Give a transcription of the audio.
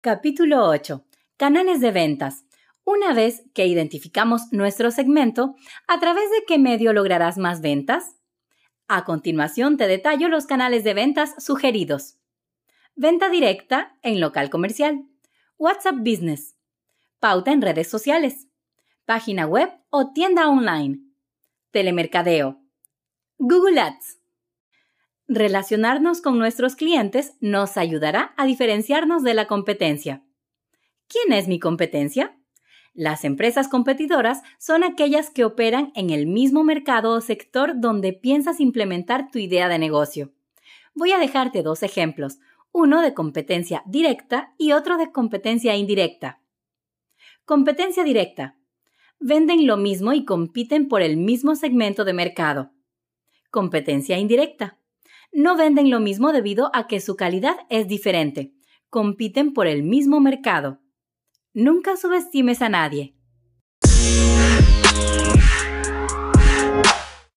Capítulo 8. Canales de ventas. Una vez que identificamos nuestro segmento, ¿a través de qué medio lograrás más ventas? A continuación te detallo los canales de ventas sugeridos. Venta directa en local comercial. WhatsApp Business. Pauta en redes sociales. Página web o tienda online. Telemercadeo. Google Ads. Relacionarnos con nuestros clientes nos ayudará a diferenciarnos de la competencia. ¿Quién es mi competencia? Las empresas competidoras son aquellas que operan en el mismo mercado o sector donde piensas implementar tu idea de negocio. Voy a dejarte dos ejemplos, uno de competencia directa y otro de competencia indirecta. Competencia directa. Venden lo mismo y compiten por el mismo segmento de mercado. Competencia indirecta no venden lo mismo debido a que su calidad es diferente. Compiten por el mismo mercado. Nunca subestimes a nadie.